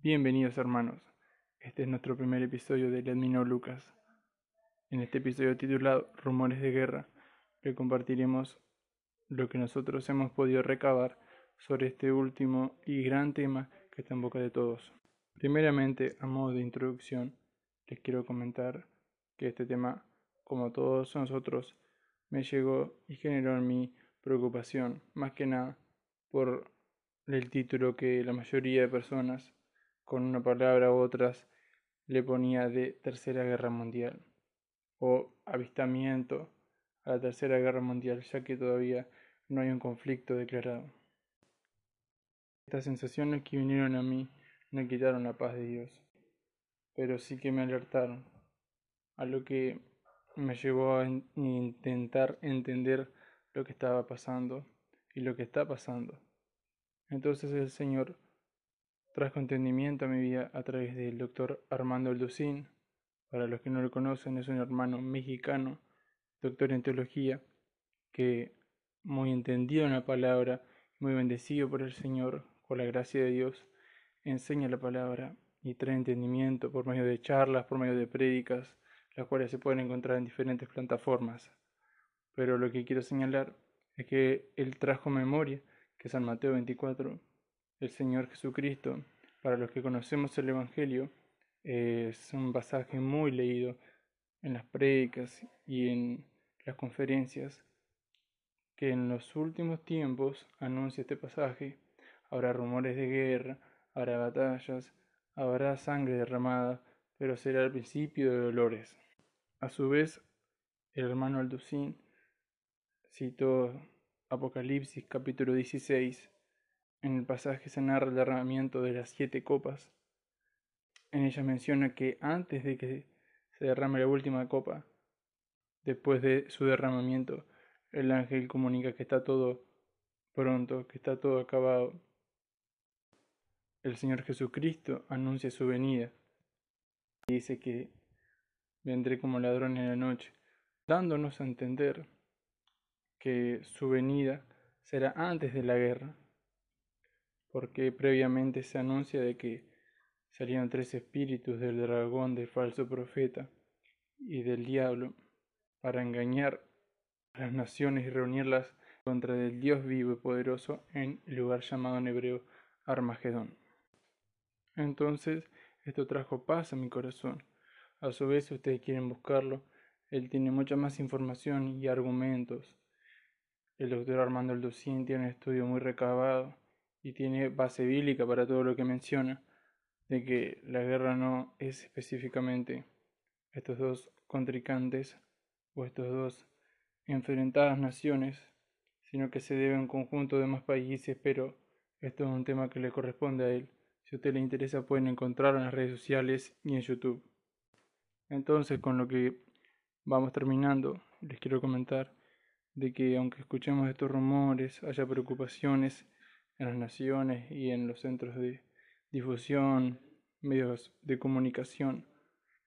Bienvenidos hermanos, este es nuestro primer episodio de Ledmino Lucas. En este episodio titulado Rumores de Guerra, le compartiremos lo que nosotros hemos podido recabar sobre este último y gran tema que está en boca de todos. Primeramente, a modo de introducción, les quiero comentar que este tema, como todos nosotros, me llegó y generó en mí preocupación, más que nada por el título que la mayoría de personas con una palabra u otras le ponía de Tercera Guerra Mundial o avistamiento a la Tercera Guerra Mundial, ya que todavía no hay un conflicto declarado. Estas sensaciones que vinieron a mí no quitaron la paz de Dios, pero sí que me alertaron, a lo que me llevó a intentar entender lo que estaba pasando y lo que está pasando. Entonces el Señor Trajo entendimiento a mi vida a través del doctor Armando Alducín. Para los que no lo conocen, es un hermano mexicano, doctor en teología, que muy entendido en la palabra, muy bendecido por el Señor, por la gracia de Dios, enseña la palabra y trae entendimiento por medio de charlas, por medio de prédicas, las cuales se pueden encontrar en diferentes plataformas. Pero lo que quiero señalar es que él trajo memoria que San Mateo 24 el Señor Jesucristo, para los que conocemos el Evangelio, es un pasaje muy leído en las prédicas y en las conferencias, que en los últimos tiempos anuncia este pasaje, habrá rumores de guerra, habrá batallas, habrá sangre derramada, pero será el principio de dolores. A su vez, el hermano Alducín citó Apocalipsis capítulo 16, en el pasaje se narra el derramamiento de las siete copas. En ella menciona que antes de que se derrame la última copa, después de su derramamiento, el ángel comunica que está todo pronto, que está todo acabado. El Señor Jesucristo anuncia su venida y dice que vendré como ladrón en la noche, dándonos a entender que su venida será antes de la guerra porque previamente se anuncia de que salieron tres espíritus del dragón del falso profeta y del diablo para engañar a las naciones y reunirlas contra el Dios vivo y poderoso en el lugar llamado en hebreo Armagedón. Entonces, esto trajo paz a mi corazón. A su vez, si ustedes quieren buscarlo, él tiene mucha más información y argumentos. El doctor Armando Aldocín tiene un estudio muy recabado y tiene base bíblica para todo lo que menciona, de que la guerra no es específicamente estos dos contrincantes o estos dos enfrentadas naciones, sino que se debe a un conjunto de más países, pero esto es un tema que le corresponde a él. Si a usted le interesa pueden encontrarlo en las redes sociales y en YouTube. Entonces, con lo que vamos terminando, les quiero comentar de que aunque escuchemos estos rumores, haya preocupaciones, en las naciones y en los centros de difusión, medios de comunicación,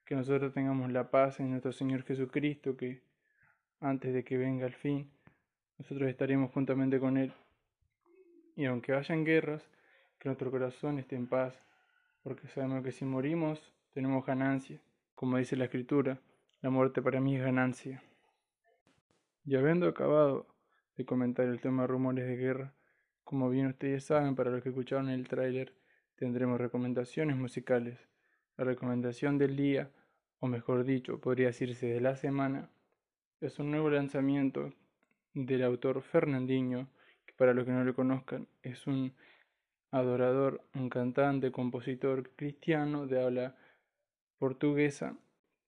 que nosotros tengamos la paz en nuestro Señor Jesucristo, que antes de que venga el fin, nosotros estaremos juntamente con Él. Y aunque hayan guerras, que nuestro corazón esté en paz, porque sabemos que si morimos tenemos ganancia, como dice la Escritura, la muerte para mí es ganancia. Y habiendo acabado de comentar el tema rumores de guerra, como bien ustedes saben, para los que escucharon el tráiler, tendremos recomendaciones musicales. La recomendación del día, o mejor dicho, podría decirse de la semana, es un nuevo lanzamiento del autor Fernandinho, que para los que no lo conozcan es un adorador, un cantante, compositor cristiano de habla portuguesa.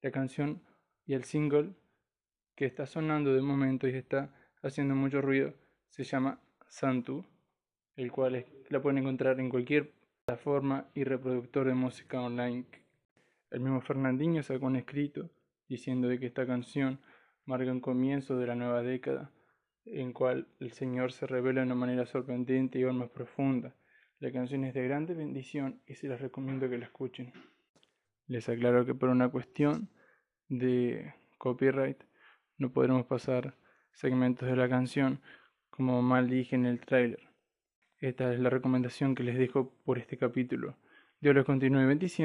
La canción y el single que está sonando de momento y está haciendo mucho ruido se llama Santu el cual la pueden encontrar en cualquier plataforma y reproductor de música online. El mismo Fernandinho sacó un escrito diciendo de que esta canción marca un comienzo de la nueva década, en cual el Señor se revela de una manera sorprendente y aún más profunda. La canción es de grande bendición y se las recomiendo que la escuchen. Les aclaro que por una cuestión de copyright no podremos pasar segmentos de la canción como mal dije en el tráiler. Esta es la recomendación que les dejo por este capítulo. Dios los continúe bendiciendo.